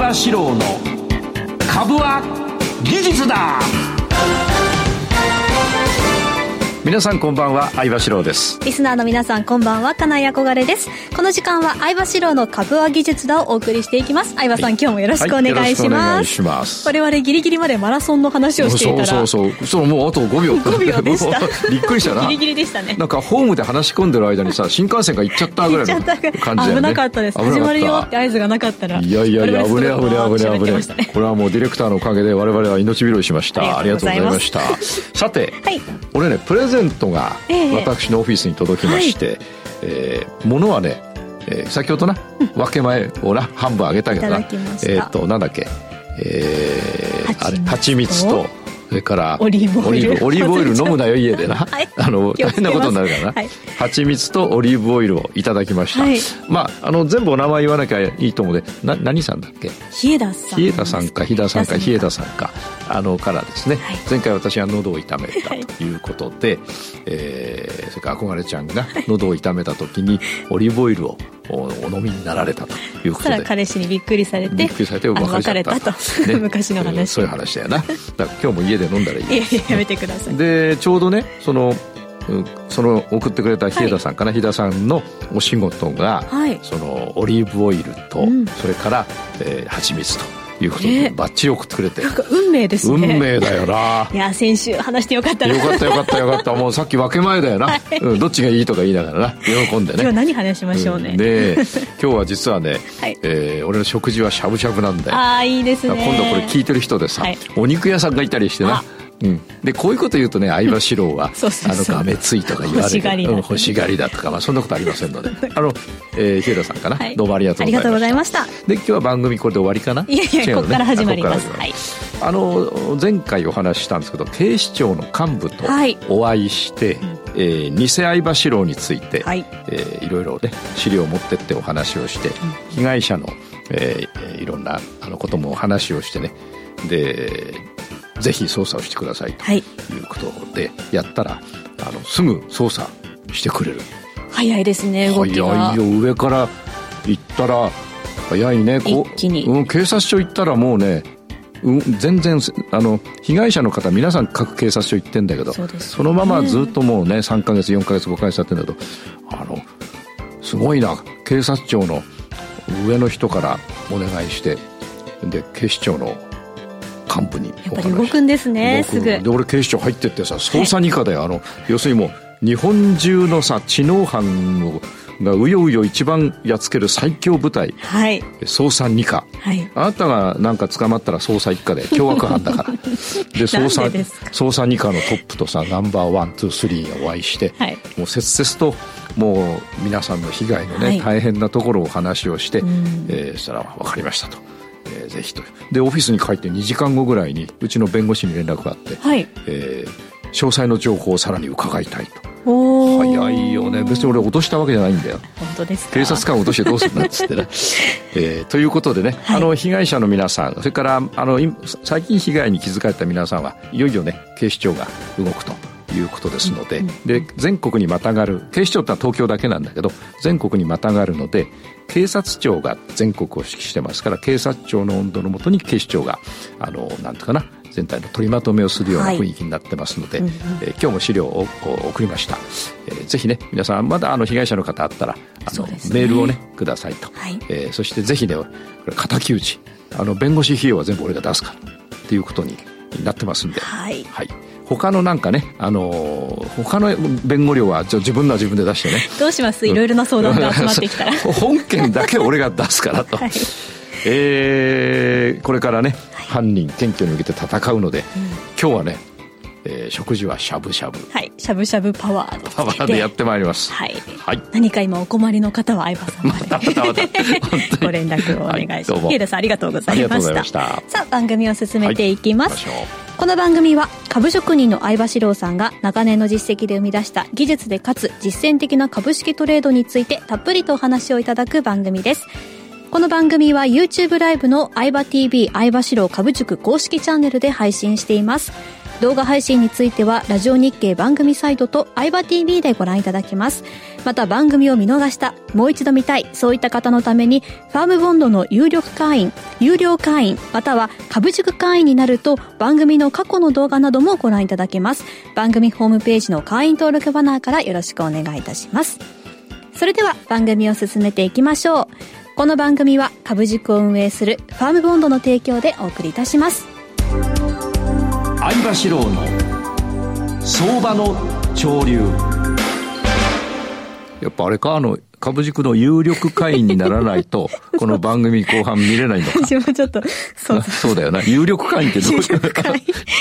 場志郎の株は技術だ。皆さんこんばんは相場志郎です。リスナーの皆さんこんばんは金井憧れです。この時間は相場志郎の株は技術だをお送りしていきます。相場さん、はい、今日もよろしくお願いします,、はい、我々ギリギリまでマラソンの話をしていたら。そうそうそう。そうもうあと5秒。5秒でした。びっくりしたな。ギリギリでしたね。なんかホームで話し込んでる間にさ新幹線が行っちゃったぐらいの感じね。危なかったです。始まるよって合図がなかったらいやいやいや危ね危ね危ね危ね、ね、これはもうディレクターのおかげで我々は命拾いしました。ありがとうございました。さて、はい、俺ねプレゼントが、え私のオフィスに届きまして、はい、えー、物はね、えー、先ほどな、分け前をな半分あげたけどな。えっ、ー、となんだっけえー、あれ蜂蜜とそれからオリーブオイル。オリーブ オイル飲むなよ家でな、はい、あの大変なことになるからな、はい、蜂蜜とオリーブオイルをいただきました、はい、まああの全部お名前言わなきゃいいと思うのでな何さんだっけ？日枝さん。日枝さんか日田さんか日枝さんか。あのからですね、はい、前回私は喉を痛めたということで、はい、えー、それから憧れちゃんが喉を痛めた時にオリーブオイルをお飲みになられたということで。彼氏にびっくりされてびっくりされて別れた。と、ね、昔の話、そういう話だよな。だから今日も家で飲んだらいいいやいややめてください。でちょうどねそのその送ってくれた日枝さんかな、はい、日田さんのお仕事が、はい、そのオリーブオイルと、うん、それから、えー、蜂蜜ということで、バッチリ送ってくれて。なんか運命ですね。運命だよな。いや、先週話してよかったな。よかったよかったよかった。もうさっき分け前だよな。はい、うん、どっちがいいとか言いながらな。喜んでね。今日何話しましょうね。うん、で、今日は実はね、はい、えー、俺の食事はしゃぶしゃぶなんだよ。ああ、いいですね。今度これ聞いてる人でさ、はい、お肉屋さんがいたりしてな。うん、でこういうこと言うとね相葉四郎は あのがめついとか言われる欲しがりだ,、うん、欲しがりだとか、まあ、そんなことありませんので。あの、えー、日枝さんかな、はい、どうもありがとうございました。で今日は番組これで終わりかな？いやいや、ね、ここから始まります。はい、あの前回お話ししたんですけど警視庁の幹部とお会いして、はい、えー、偽相場四郎について、はい。えー、いろいろね資料を持ってってお話をして、うん、被害者の、えー、いろんなあのこともお話をしてね。でぜひ捜査をしてくださいとい。うことでやったら、はい、あのすぐ捜査してくれる。早いですね動き早いよ上から行ったら早いねこ一気に、うん、警察署行ったらもうねうん、全然あの被害者の方皆さん各警察署行ってんだけどそ、ね,、のままずっともうね3か月4か月5か月経ってんだとあのすごいな警察庁の上の人からお願いしてで警視庁の幹部にやっぱり動くんですねすぐ。で俺警視庁入ってってさ捜査二課で、はい、あの要するにもう日本中のさ知能犯をがうようよ一番やっつける最強部隊、はい、捜査二課、はい、あなたがなんか捕まったら捜査一課で凶悪犯だから。で捜査捜査二課のトップとさナンバーワンツースリーにお会いして、はい、もう切々ともう皆さんの被害のね、はい、大変なところを話をして、えー、そしたら分かりましたと。えー、ぜひと。でオフィスに帰って2時間後ぐらいにうちの弁護士に連絡があって、はい。えー、詳細の情報をさらに伺いたいと。早いよね。別に俺落としたわけじゃないんだよ。本当です警察官を落としてどうするんだっつってね、えー、ということでね、はい、あの被害者の皆さんそれからあの最近被害に気づかれた皆さんはいよいよね警視庁が動くということですのでで全国にまたがる警視庁ってのは東京だけなんだけど全国にまたがるので警察庁が全国を指揮してますから警察庁の温度のもとに警視庁があのなんていうかな全体の取りまとめをするような雰囲気になってますので、はい、えー、今日も資料を送りました、えー、ぜひね皆さんまだあの被害者の方あったらあの、ね、メールをねくださいと、はい、えー、そしてぜひねこれ敵討ちあの弁護士費用は全部俺が出すからっていうことになってますんで、はい、はい他のなんかね、あのー、他の弁護料は自分のは自分で出してね。どうします？いろいろな相談が集まってきたら。本件だけ俺が出すからと。はい、えー、これからね、はい、犯人検挙に向けて戦うので、うん、今日はね、えー、食事はしゃぶしゃぶ。はい。しゃぶしゃぶパワーパワーでやってまいります。はい、はい、何か今お困りの方は相葉さんまで、ま、ご連絡をお願いします、はい、さんありがとうございました。さあ番組を進めていきます、はい、この番組は株職人の相場志郎さんが長年の実績で生み出した技術でかつ実践的な株式トレードについてたっぷりとお話をいただく番組です。この番組は YouTube ライブの相場 TV 相場志郎株塾公式チャンネルで配信しています。動画配信についてはラジオ日経番組サイトと相葉 TV でご覧いただけます。また番組を見逃したもう一度見たいそういった方のためにファームボンドの有力会員有料会員または株塾会員になると番組の過去の動画などもご覧いただけます。番組ホームページの会員登録バナーからよろしくお願いいたします。それでは番組を進めていきましょう。この番組は株塾を運営するファームボンドの提供でお送りいたします。相場志郎の相場の潮流。やっぱあれかあの株塾の有力会員にならないと、この番組後半見れないのか。私もちょっと、そうそうだよな。有力会員ってどういう？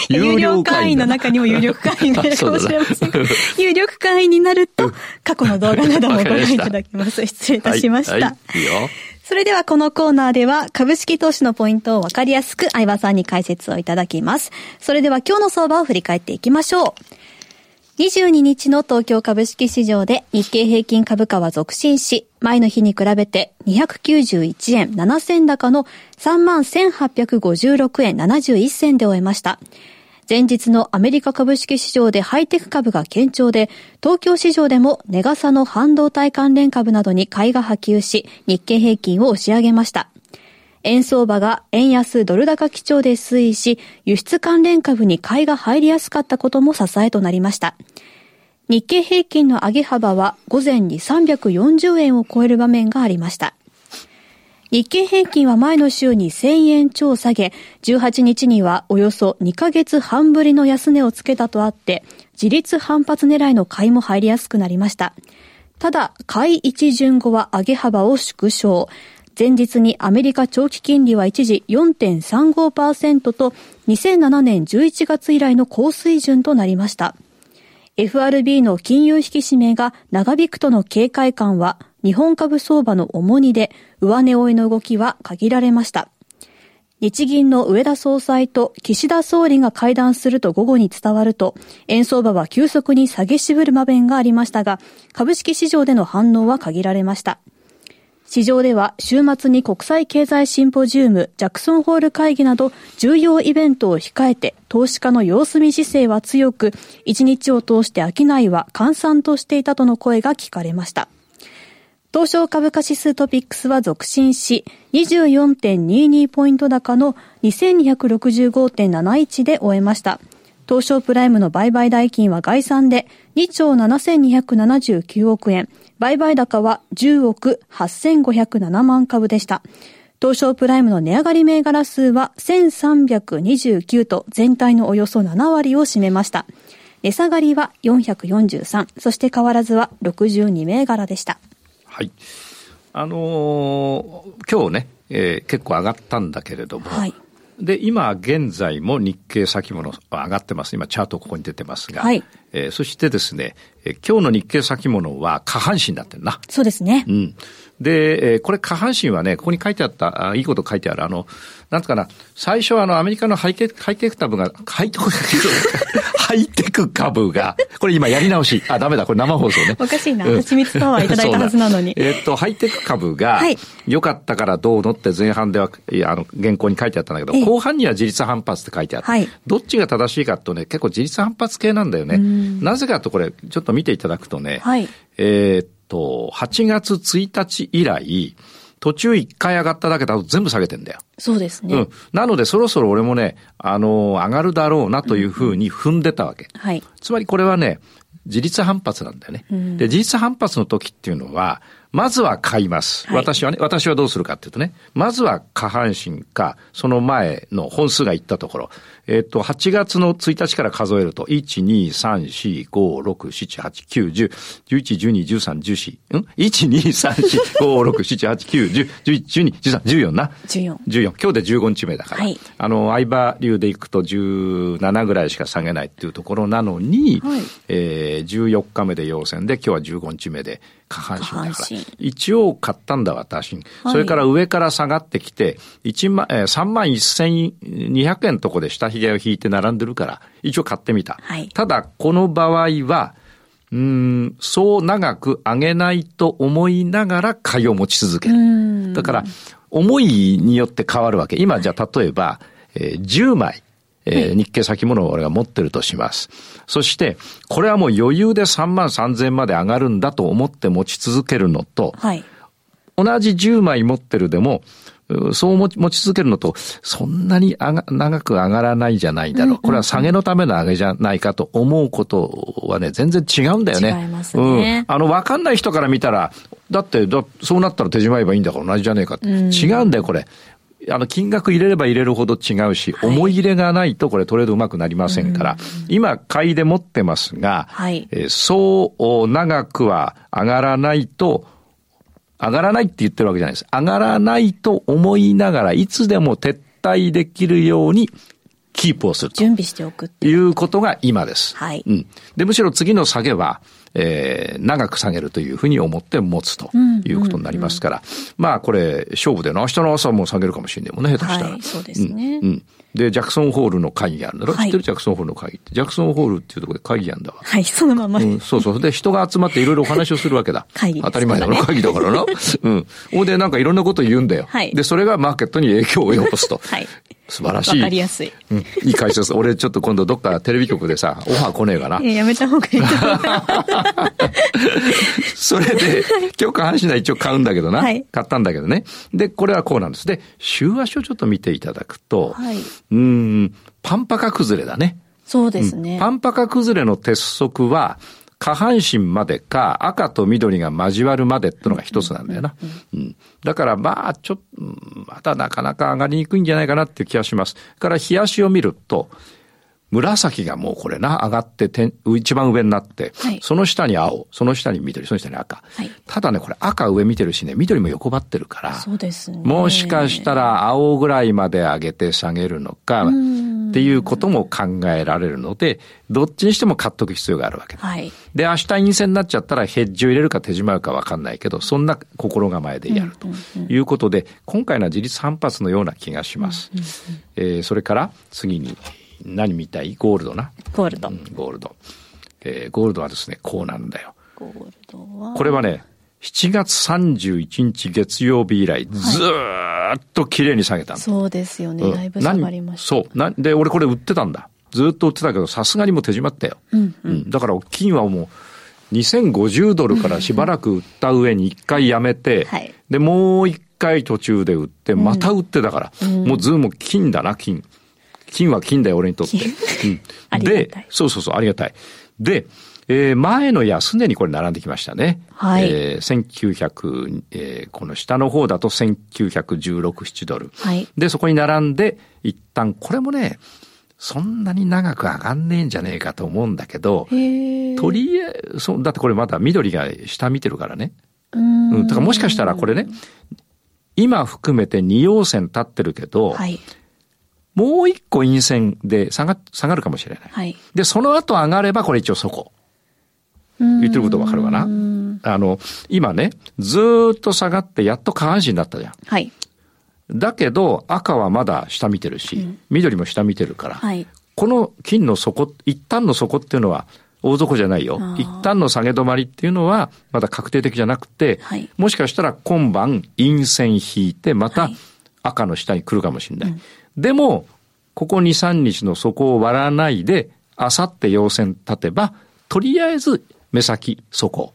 有料 会員の中にも有力会員がいるかもしれません 有力会員になると、過去の動画などもご覧いただきます。失礼いたしました。はいはい、いいよ。それではこのコーナーでは株式投資のポイントをわかりやすく相葉さんに解説をいただきます。それでは今日の相場を振り返っていきましょう。22日の東京株式市場で日経平均株価は続伸し、前の日に比べて291円7銭高の31,856円71銭で終えました。前日のアメリカ株式市場でハイテク株が堅調で、東京市場でも値傘の半導体関連株などに買いが波及し、日経平均を押し上げました。円相場が円安ドル高基調で推移し、輸出関連株に買いが入りやすかったことも支えとなりました。日経平均の上げ幅は午前に340円を超える場面がありました。日経平均は前の週に1000円超下げ、18日にはおよそ2ヶ月半ぶりの安値をつけたとあって、自立反発狙いの買いも入りやすくなりました。ただ、買い一巡後は上げ幅を縮小。前日にアメリカ長期金利は一時4.35%と2007年11月以来の高水準となりました。FRB の金融引き締めが長引くとの警戒感は日本株相場の重荷で上値追いの動きは限られました。日銀の上田総裁と岸田総理が会談すると午後に伝わると、円相場は急速に下げ渋る場面がありましたが、株式市場での反応は限られました。市場では週末に国際経済シンポジウム、ジャクソンホール会議など重要イベントを控えて投資家の様子見姿勢は強く、一日を通して商いは閑散としていたとの声が聞かれました。東証株価指数トピックスは続伸し、24.22ポイント高の2265.71で終えました。東証プライムの売買代金は概算で2兆7279億円、売買高は10億8507万株でした。東証プライムの値上がり銘柄数は1329と全体のおよそ7割を占めました。値下がりは443、そして変わらずは62銘柄でした。はい。あのー、今日ね、えー、結構上がったんだけれども、はい、で、今現在も日経先物上がってます。今チャートここに出てますが、はい、えー、そしてですね、えー、今日の日経先物は下半身になってるな。そうですね。うん。で、えー、これ下半身はね、ここに書いてあった、あいいこと書いてある、あの、なんつかな、最初はあの、アメリカのハイテク、ハイテク株が、ハイテク、ハイテク株が、これ今やり直し。あ、ダメだ、これ生放送ね。おかしいな。蜂蜜パワーいただいたはずなのに。えっと、ハイテク株が、良かったからどうのって前半では、いや、あの、原稿に書いてあったんだけど、後半には自立反発って書いてあって、はい、どっちが正しいかとね、結構自立反発系なんだよね。なぜかとこれ、ちょっと見ていただくとね、はい、えっと、8月1日以来、途中一回上がっただけだと全部下げてんだよ。そうですね。うん。なのでそろそろ俺もね、あの、上がるだろうなというふうに踏んでたわけ。うんはい。つまりこれはね、自立反発なんだよね。うん、で、自立反発の時っていうのは、まずは買います。はい、私はね、私はどうするかっていうとね、まずは下半身か、その前の本数がいったところ、えっ、と、8月の1日から数えると、1、2、3、4、5、6、7、8、9、10、11、12、13、14、ん ?1、2、3、4、5、6、7、8、9、10、11、12、13、14な。14。14。今日で15日目だから。はい、あの、相場流でいくと17ぐらいしか下げないっていうところなのに、はい、えー、14日目で陽線で、今日は15日目で、下半身だから。一応買ったんだ、私。はい、それから上から下がってきて、1万、えー、3万1200円とこで下髭を引いて並んでるから、一応買ってみた。はい、ただ、この場合は、うん、そう長く上げないと思いながら買いを持ち続ける。だから、思いによって変わるわけ。今、じゃあ、例えば、えー、10枚、えー、日経先物を俺が持ってるとします。そして、これはもう余裕で3万3000まで上がるんだと思って持ち続けるのと、はい、同じ10枚持ってるでも、そう持ち続けるのと、そんなに長く上がらないじゃないだろう。これは下げのための上げじゃないかと思うことはね、全然違うんだよね。違いますね。うん。あの、わかんない人から見たら、だってだ、そうなったら手締まえばいいんだから同じじゃねえかって。違うんだよ、これ。あの、金額入れれば入れるほど違うし、はい、思い入れがないとこれトレードうまくなりませんから、今、買いで持ってますが、はい、えー、そう長くは上がらないと、上がらないって言ってるわけじゃないです。上がらないと思いながら、いつでも撤退できるようにキープをする準備しておくということが今です。はい。うん。で、むしろ次の下げは、えー、長く下げるというふうに思って持つということになりますから、まあこれ、勝負での明日の朝も下げるかもしれないもんね、下手したら。はい、そうですね。うん。うんで、ジャクソンホールの会議あるんだろ、はい、知ってるジャクソンホールの会議って。ジャクソンホールっていうところで会議あるんだわ。はい、そのまま、うん。そうそう。で、人が集まっていろいろお話をするわけだ。会議、ね、当たり前だろ、会議だからな。うん。ほんで、なんかいろんなこと言うんだよ。はい。で、それがマーケットに影響を及ぼすと。はい。素晴らしい。わかりやすい。うん。いい解説。俺ちょっと今度どっかテレビ局でさ、オファー来ねえかな。いや、やめた方がいい。それで、今日下半身は一応買うんだけどな。はい。買ったんだけどね。で、これはこうなんです。で、週足をちょっと見ていただくと、はい。うん、パンパカ崩れだね。そうですね。うん、パンパカ崩れの鉄則は、下半身までか赤と緑が交わるまでってのが一つなんだよな。うん、だからまあちょっと、まだなかなか上がりにくいんじゃないかなっていう気がします。から日足を見ると、紫がもうこれな、上がってて一番上になって、はい、その下に青、その下に緑、その下に赤。はい、ただね、これ赤上見てるしね、緑も横ばってるから、そうですね。もしかしたら青ぐらいまで上げて下げるのか、っていうことも考えられるので、どっちにしても買っとく必要があるわけはい、で、明日陰線になっちゃったらヘッジを入れるか手締まうかわかんないけど、そんな心構えでやるということで、今回のは自立反発のような気がします。えー、それから次に、何みたい？ゴールドな。ゴールド。うん、ゴールド。えー、ゴールドはですね、こうなんだよ。ゴールドは？これはね、7月31日月曜日以来、ずっと綺麗に下げた、はい、そうですよね。だいぶ下がりました。そう。なんで、俺これ売ってたんだ。ずっと売ってたけど、さすがにもう手締まったよ。うん、うん、だから、金はもう、2050ドルからしばらく売った上に一回やめて、はい、で、もう一回途中で売って、また売ってたから、うん、もうズーム金だな、金。金は金だよ、俺にとって。うん、で、そうそうそう、ありがたい。で、えー、前の安値にこれ並んできましたね。はい。えー、1900、えー、この下の方だと1916、7ドル。はい。で、そこに並んで、一旦、これもね、そんなに長く上がんねえんじゃねえかと思うんだけど、とりあえず、そだってこれまだ緑が下見てるからね。うん。うん。だからもしかしたらこれね、今含めて2陽線立ってるけど、はい。もう一個陰線で下が、下がるかもしれない。はい。で、その後上がればこれ一応そこ。言ってることわかるかな？あの、今ね、ずっと下がってやっと下半身になったじゃん。はい。だけど赤はまだ下見てるし、うん、緑も下見てるから、はい、この金の底、一旦の底っていうのは大底じゃないよ。一旦の下げ止まりっていうのはまだ確定的じゃなくて、はい、もしかしたら今晩陰線引いてまた赤の下に来るかもしれない。はいでも、ここ2、3日の底を割らないで、あさって陽線立てば、とりあえず目先、そこ。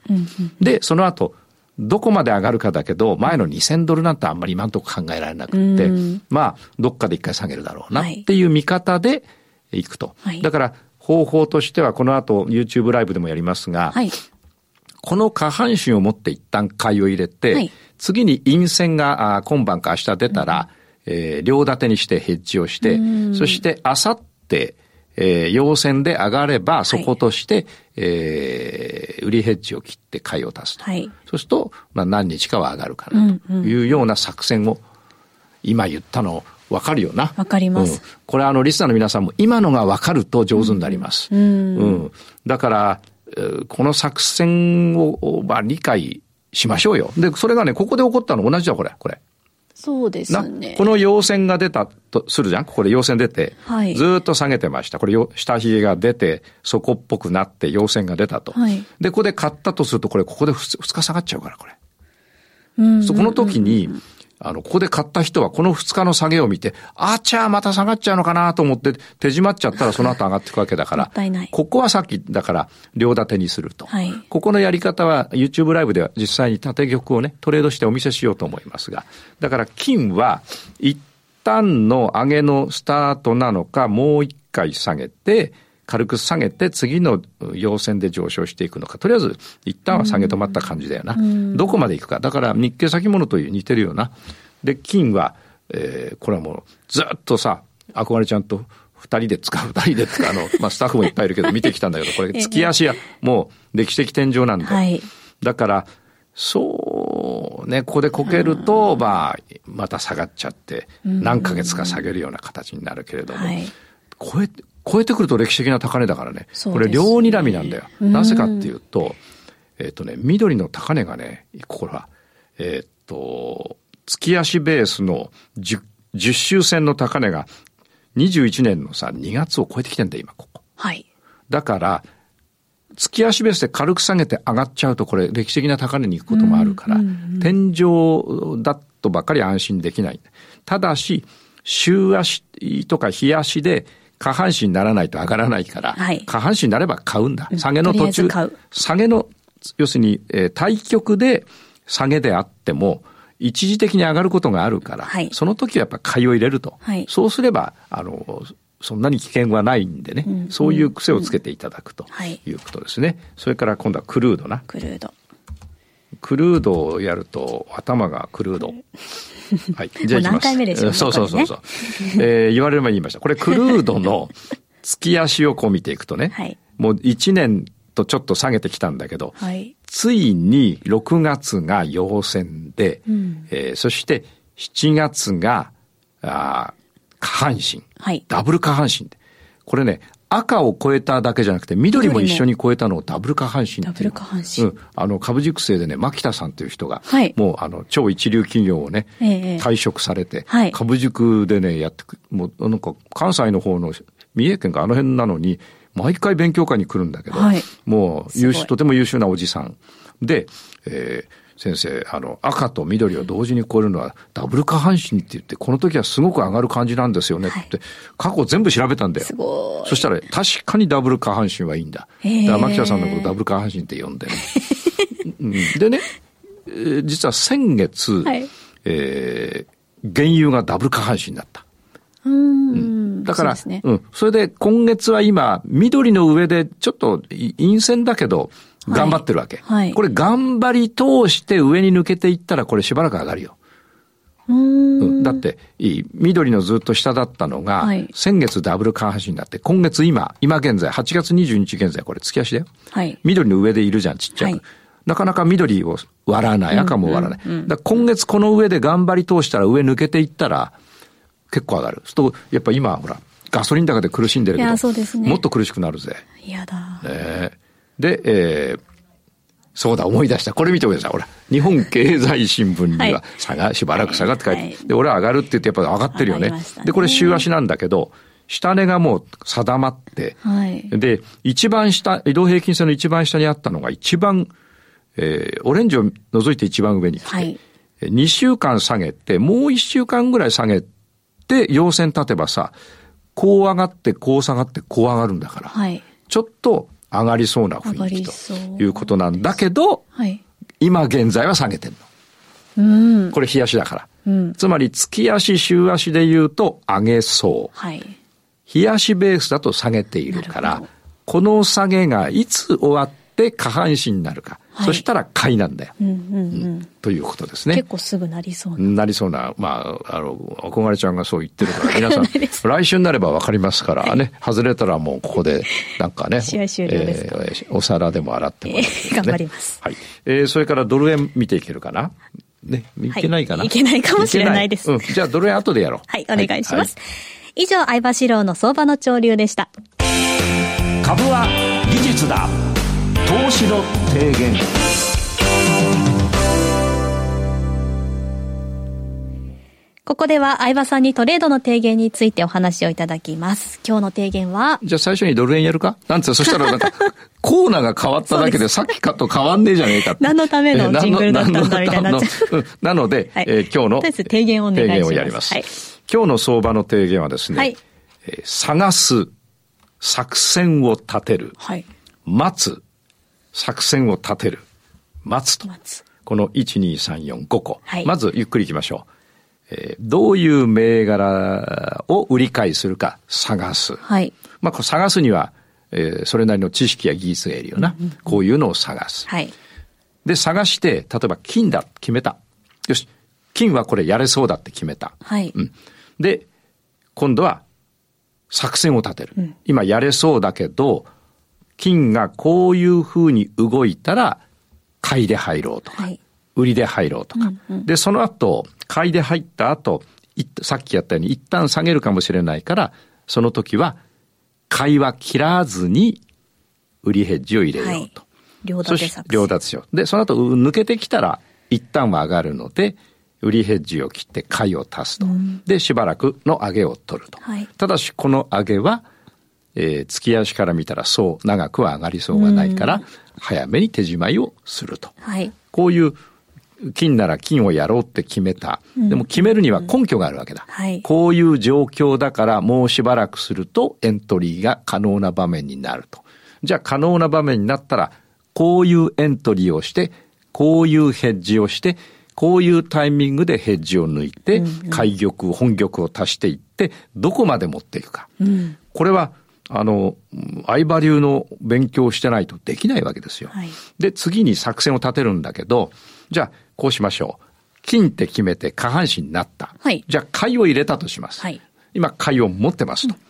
で、その後、どこまで上がるかだけど、前の2000ドルなんてあんまり今んとこ考えられなくて、まあ、どっかで一回下げるだろうなっていう見方でいくと。はい、だから、方法としてはこの後 YouTube ライブでもやりますが、はい、この下半身を持って一旦買いを入れて、はい、次に陰線が今晩か明日出たら、うん、えー、両立てにしてヘッジをして、そしてあさって、えー、陽線で上がれば、そことして、はい、えー、売りヘッジを切って買いを足すと。はい、そうすると、まあ何日かは上がるかなというような作戦を、今言ったのわかるよな。わかります、うん、これあの、リスナーの皆さんも今のがわかると上手になります。うん。うん、だから、この作戦を、まあ、理解しましょうよ。で、それがね、ここで起こったの同じだ、これ、これ。そうですね。この陽線が出たとするじゃん？ここで陽線出て、はい、ずっと下げてました。これ、下髭が出て、底っぽくなって陽線が出たと。はい、で、ここで買ったとすると、これ、ここで2日下がっちゃうから、これ。うんこの時に、あの、ここで買った人はこの2日の下げを見て、あちゃーまた下がっちゃうのかなと思って手締まっちゃったらその後上がっていくわけだから、ここはさっきだから両立てにすると。はい、ここのやり方は YouTube ライブでは実際に縦玉をね、トレードしてお見せしようと思いますが、だから金は一旦の上げのスタートなのか、もう一回下げて、軽く下げて次の陽線で上昇していくのか。とりあえず一旦は下げ止まった感じだよな。どこまで行くか。だから日経先物という似てるような。で、金は、えー、これはもうずっとさ、憧れちゃんと二人で使う、二人で使う、あの、まあ、スタッフもいっぱいいるけど 見てきたんだけど、これ月足や、もう歴史的天井なんで。はい、だから、そうね、ここでこけると、まあ、また下がっちゃって、何ヶ月か下げるような形になるけれども、はい、超えて、超えてくると歴史的な高値だからね。これ両睨みなんだよ。なぜかっていうと、えっ、ー、とね、緑の高値がね、これは、えっ、ー、と、月足ベースの 10, 10周線の高値が21年のさ、2月を超えてきてんだよ、今、ここ。はい。だから、月足ベースで軽く下げて上がっちゃうと、これ歴史的な高値に行くこともあるから、天井だとばっかり安心できない。ただし、週足とか日足で下半身にならないと上がらないから、はい、下半身になれば買うんだ。下げの途中、下げの、要するに、えー、対極で下げであっても、一時的に上がることがあるから、はい、その時はやっぱ買いを入れると。はい、そうすれば、あの、そんなに危険はないんでね、うん、そういう癖をつけていただくということですね。それから今度はクルードな。クルード。クルードをやると頭がクルード。はい。じゃあ何回目でしょう、そうそうそうそう。えー、言われれば言いました。これクルードの 月足をこう見ていくとね、はい、もう1年とちょっと下げてきたんだけど、はい、ついに6月が陽線で、うん、えー、そして7月があ下半身、はい、ダブル下半身で。これね、赤を超えただけじゃなくて、緑も一緒に超えたのをダブル下半身ダブル下半身。うん。あの、株熟成でね、牧田さんという人が、はい、もう、あの、超一流企業をね、えー、退職されて、はい、株塾でね、やってく、もう、なんか、関西の方の、三重県があの辺なのに、毎回勉強会に来るんだけど、はい、もう、優秀、とても優秀なおじさん。で、えー、先生、あの、赤と緑を同時に超えるのはダブル下半身って言って、この時はすごく上がる感じなんですよねって、過去全部調べたんだよ。そしたら、確かにダブル下半身はいいんだ。だから、牧田さんのことダブル下半身って呼んでね。でね、実は先月、はい、えー、原油がダブル下半身になった。うん、だから、うね、うん。それで今月は今、緑の上でちょっと陰線だけど、頑張ってるわけ。はい、これ頑張り通して上に抜けていったらこれしばらく上がるよ。うんだって、いい、緑のずっと下だったのが、はい、先月ダブル下半身になって、今月今、今現在、8月22日現在、これ月足だよ。はい、緑の上でいるじゃん、ちっちゃく。はい、なかなか緑を割らない、赤も割らない。うんうんうん、だ今月この上で頑張り通したら上抜けていったら、結構上がる。すと、やっぱ今、ほら、ガソリン高で苦しんでるけど、ね、もっと苦しくなるぜ。嫌だ。ねで、えー、そうだ、思い出した。これ見てください。ほら、日本経済新聞には、下が、しばらく下がって書いて、はい、で、俺は上がるって言ってやっぱ上がってるよね。ね。で、これ週足なんだけど、下値がもう定まって、はい、で、一番下、移動平均線の一番下にあったのが一番、えー、オレンジを除いて一番上に来て、はい、2週間下げて、もう1週間ぐらい下げて、陽線立てばさ、こう上がって、こう下がって、こう上がるんだから、はい、ちょっと上がりそうな雰囲気ということなんだけど、はい、今現在は下げてんの。うん、これ日足だから。うん、つまり月足、週足で言うと上げそう。はい、日足ベースだと下げているから、この下げがいつ終わって下半身になるか。はい、そしたら買いなんだよ、うんうんうん、ということですね。結構すぐなりそうな。なりそうな。まあ、あの、憧れちゃんがそう言ってるから、皆さん、来週になればわかりますからね、外れたらもうここで、なんかね、試合終了ですか、えー、お皿でも洗ってもらって、ね、頑張ります。はい。えー、それからドル円見ていけるかな？ね、いけないかな、はい、いけないかもしれないです。うん、じゃあドル円後でやろう。はい、お願いします。はい、以上、相場志郎の相場の潮流でした。株は技術だ。投資の提言。ここでは相葉さんにトレードの提言についてお話をいただきます。今日の提言は？じゃあ最初にドル円やるか？なんて、そしたらなんか、コーナーが変わっただけでさっきかと変わんねえじゃねえか何のためのジングルだったんだみたいにな。なので、はい、えー、今日の提言をお願いします。提言をやります。はい、今日の相場の提言はですね、はい、えー、探す、作戦を立てる、はい、待つ、作戦を立てる、待つと。待つこの1、2、3、4、5個。はい、まずゆっくりいきましょう。えー、どういう銘柄を売り買いするか探す。はい。まあ、探すには、えー、それなりの知識や技術がいるよな、うんうんうん。こういうのを探す。はい。で、探して、例えば金だ、決めた。よし、金はこれやれそうだって決めた。はい。うん。で、今度は作戦を立てる。うん、今やれそうだけど、金がこういうふうに動いたら、買いで入ろうとか、はい、売りで入ろうとか。うんうん、で、その後、買いで入った後、さっきやったように一旦下げるかもしれないから、その時は、買いは切らずに、売りヘッジを入れようと。はい、両立て作両立てしよう。で、その後抜けてきたら、一旦は上がるので、売りヘッジを切って買いを足すと。うん、で、しばらくの上げを取ると。はい、ただし、この上げは、えー、月足から見たらそう長くは上がりそうがないから、早めに手締まいをすると。はい、こういう金なら金をやろうって決めた。でも決めるには根拠があるわけだ。はい、こういう状況だからもうしばらくするとエントリーが可能な場面になると。じゃあ可能な場面になったら、こういうエントリーをして、こういうヘッジをして、こういうタイミングでヘッジを抜いて、開玉、本玉を足していって、どこまで持っていくか。うん、これは、あの、相場流の勉強をしてないとできないわけですよ。はい、で、次に作戦を立てるんだけど、じゃあ、こうしましょう。金って決めて下半身になった。はい、じゃあ、買いを入れたとします。はい、今、買いを持ってますと。うん、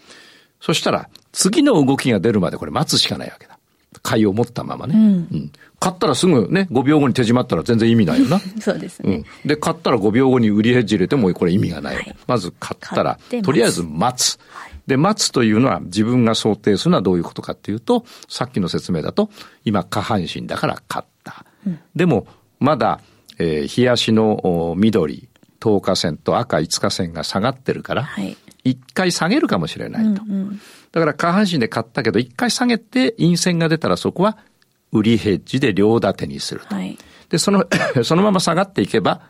そしたら、次の動きが出るまでこれ待つしかないわけだ。買いを持ったままね。うん、うん。買ったらすぐね、5秒後に手締まったら全然意味ないよな。そうですね。うん。で、買ったら5秒後に売りヘッジ入れてもこれ意味がない。はい、まず買ったら、とりあえず待つ。はいで、待つというのは自分が想定するのはどういうことかっていうと、さっきの説明だと、今下半身だから買った。うん、でも、まだ、えー、日足の緑、10日線と赤5日線が下がってるから、一、回下げるかもしれないと。うんうん、だから下半身で買ったけど、一回下げて陰線が出たらそこは売りヘッジで両立てにすると。はい、で、その そのまま下がっていけば、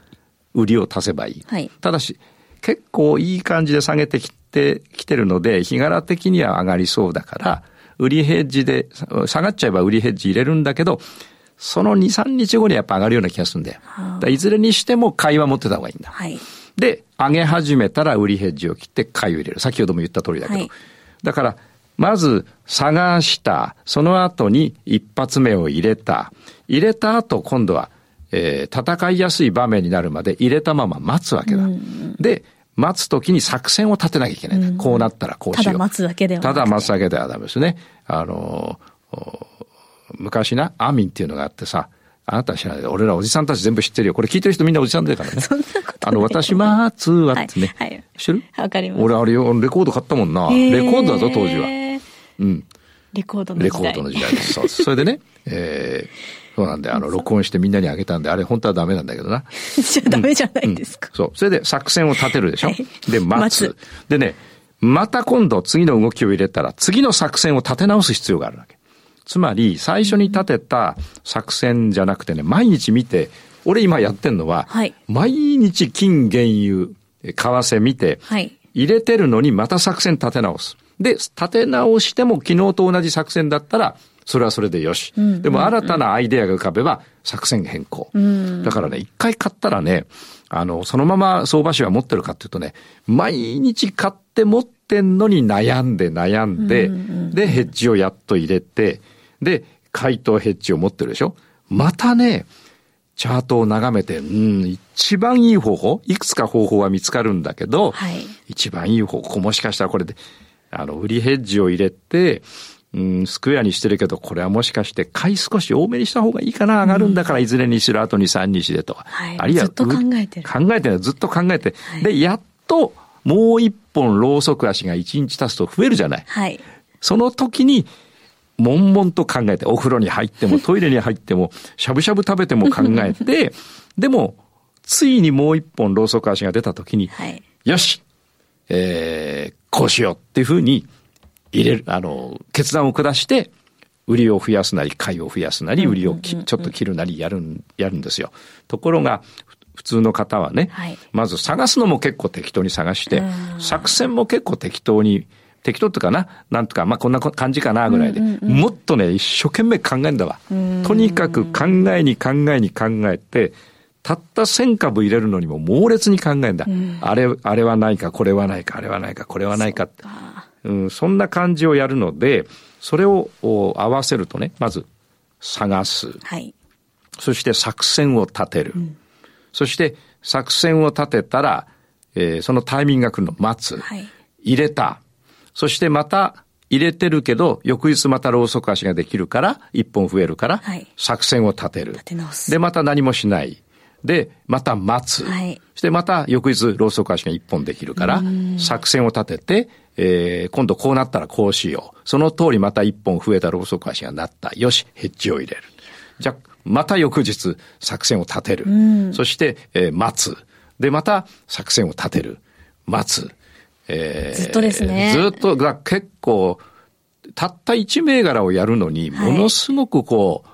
売りを足せばいい。はい、ただし、結構いい感じで下げてきてきてるので、日柄的には上がりそうだから、売りヘッジで、下がっちゃえば売りヘッジ入れるんだけど、その2、3日後にやっぱ上がるような気がするんだよ。だいずれにしても買いは持ってた方がいいんだ。はい、で、上げ始めたら売りヘッジを切って買いを入れる。先ほども言った通りだけど。はい、だから、まず探した、その後に一発目を入れた。入れた後、今度は、えー、戦いやすい場面になるまで入れたまま待つわけだ。で、待つときに作戦を立てなきゃいけない。うん、こうなったらこうしよう。ただ待つだけではただ待つだけではダメですね。あの、昔な、アミンっていうのがあってさ、あなたは知らない？俺らおじさんたち全部知ってるよ。これ聞いてる人みんなおじさんだからね。そんなことあの、私待つわってね。はい。はい、知ってる？わかります。俺あれよ、レコード買ったもんな。レコードだぞ、当時は。うん。レコードの時代。レコードの時代です。そうです。それでね、えー、そうなんで、あの、録音してみんなにあげたんで、あれ本当はダメなんだけどな。じゃダメじゃないですか、うん、そう。それで作戦を立てるでしょ、はい、で、待つ。でね、また今度次の動きを入れたら、次の作戦を立て直す必要があるわけ。つまり、最初に立てた作戦じゃなくてね、毎日見て、俺今やってんのは、はい、毎日金、原油、為替見て、はい、入れてるのにまた作戦立て直す。で、立て直しても昨日と同じ作戦だったら、それはそれでよし。でも新たなアイデアが浮かべば作戦変更。だからね、一回買ったらね、あの、そのまま相場師は持ってるかっていうとね、毎日買って持ってんのに悩んで悩んで、で、ヘッジをやっと入れて、で、回答ヘッジを持ってるでしょ？またね、チャートを眺めて、うん、一番いい方法、いくつか方法は見つかるんだけど、はい、一番いい方法、もしかしたらこれで、あの、売りヘッジを入れて、うん、スクエアにしてるけど、これはもしかして買い少し多めにした方がいいかな、上がるんだから、いずれにしろ、あと2、3日でと。はい、あるいは、ずっと考えてる。考えてるずっと考えて、はい、で、やっと、もう一本ローソク足が1日経つと増えるじゃない。はい。その時に、悶々と考えて、お風呂に入っても、トイレに入っても、しゃぶしゃぶ食べても考えて、でも、ついにもう一本ローソク足が出た時に、はい、よしえー、こうしようっていうふうに入れる、あの、決断を下して、売りを増やすなり、買いを増やすなり、売りをちょっと切るなりやるん、やるんですよ。ところが、普通の方はね、はい、まず探すのも結構適当に探して、作戦も結構適当に、適当ってかななんとか、まあこんな感じかなぐらいで、もっとね、一生懸命考えるんだわ。とにかく考えに考えに考えて、たった1000株入れるのにも猛烈に考えるんだ。うん、あれ、あれはないか、これはないか、あれはないか、これはないか。うん、そんな感じをやるので、それを合わせるとね、まず探す。はい、そして作戦を立てる。うん、そして作戦を立てたら、えー、そのタイミングが来るのを待つ。はい、入れた。そしてまた入れてるけど、翌日またローソク足ができるから、一本増えるから、作戦を立てる。立て。で、また何もしない。で、また待つ。はい、そしてまた翌日ローソク足が一本できるから、作戦を立てて、えー、今度こうなったらこうしよう。その通りまた一本増えたローソク足がなった。よし、ヘッジを入れる。じゃあ、また翌日作戦を立てる。そして、えー、待つ。で、また作戦を立てる。待つ。えー、ずっとですね。ずっとが結構、たった1銘柄をやるのに、ものすごくこう、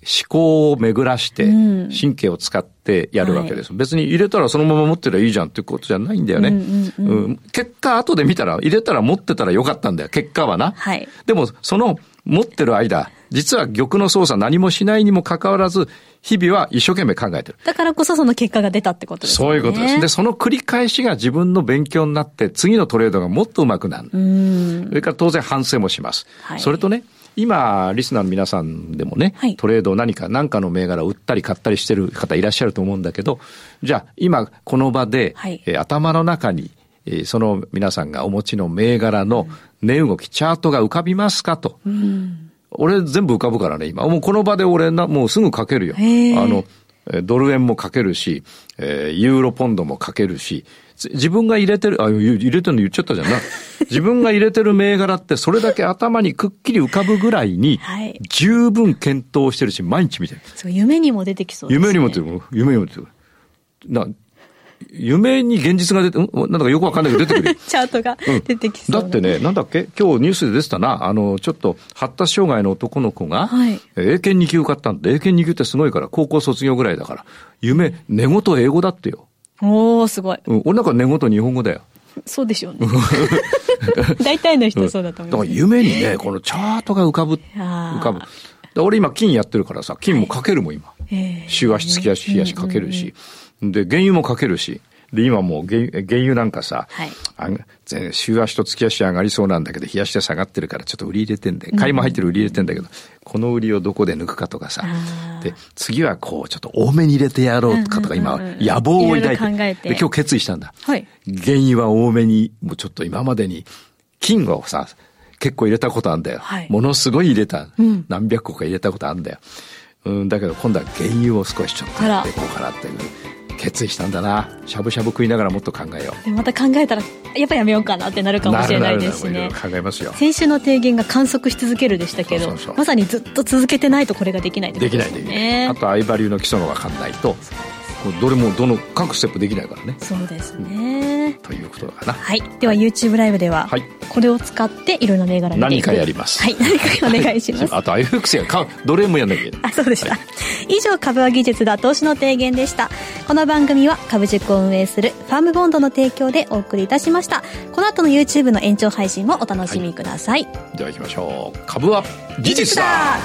思考を巡らして、神経を使ってやるわけです、うんはい、別に入れたらそのまま持ってりゃいいじゃんっていうことじゃないんだよね。うんうんうんうん、結果、後で見たら、入れたら持ってたらよかったんだよ。結果はな。はい、でも、その持ってる間、実は玉の操作何もしないにもかかわらず、日々は一生懸命考えてる。だからこそその結果が出たってことですね。そういうことです。で、その繰り返しが自分の勉強になって、次のトレードがもっと上手くなる。それから当然反省もします。はい、それとね、今、リスナーの皆さんでもね、はい、トレード何か、何かの銘柄を売ったり買ったりしてる方いらっしゃると思うんだけど、じゃあ、今、この場で、はい、えー、頭の中に、えー、その皆さんがお持ちの銘柄の値動き、チャートが浮かびますかと。うん、俺全部浮かぶからね、今。もうこの場で俺な、もうすぐ書けるよ。あの、ドル円も書けるし、えー、ユーロポンドも書けるし、自分が入れてる、あ、入れてるの言っちゃったじゃんな。自分が入れてる銘柄ってそれだけ頭にくっきり浮かぶぐらいに、十分検討してるし、毎日見てる。そう、夢にも出てきそうです、ね、夢にも出てくる。夢にも出てくる。な、夢に現実が出て、なんだかよくわかんないけど出てくる。チャートが出てきそう、うん、だってね、なんだっけ？今日ニュースで出てたな。あの、ちょっと発達障害の男の子が、はい、英検2級受かったんで、英検2級ってすごいから、高校卒業ぐらいだから、夢、寝言英語だってよ。おー、すごい。うん、俺なんか寝言日本語だよ。そうでしょうね。大体の人そうだと思います、だから夢にね、このチャートが浮かぶ、浮かぶ。俺今金やってるからさ、金もかけるもん今。週足、月足、日足かけるし。で、原油もかけるし。で、今もう原原油なんかさ、はい、あ週足と月足上がりそうなんだけど、冷やして下がってるからちょっと売り入れてんで、買いも入ってる売り入れてんだけど、うん、この売りをどこで抜くかとかさ、で、次はこう、ちょっと多めに入れてやろうかとか、今、野望を抱いて、で、今日決意したんだ。はい、原油は多めに、もうちょっと今までに、金をさ、結構入れたことあるんだよ。はい、ものすごい入れた。うん、何百個か入れたことあるんだよ。うん、だけど今度は原油を少しちょっとやっていこうかなっていう。決意したんだな。しゃぶしゃぶ食いながらもっと考えよう。また考えたらやっぱやめようかなってなるかもしれないですしね考えますよ。先週の提言が観測し続けるでしたけどまさにずっと続けてないとこれができないできないできない。あと相場流の基礎が分かんないとどれもどの各ステップできないからね。そうですね、ということかな。はい。では YouTube ライブでは、はい、これを使っていろんな銘柄何かやります。はい。何かお願いします。あと IFX やかどれもやんなきゃいけない。あそうでした、はい、以上株は技術だ投資の提言でした。この番組は株塾を運営するファームボンドの提供でお送りいたしました。この後の YouTube の延長配信もお楽しみください、はい、では行きましょう。株は技術だ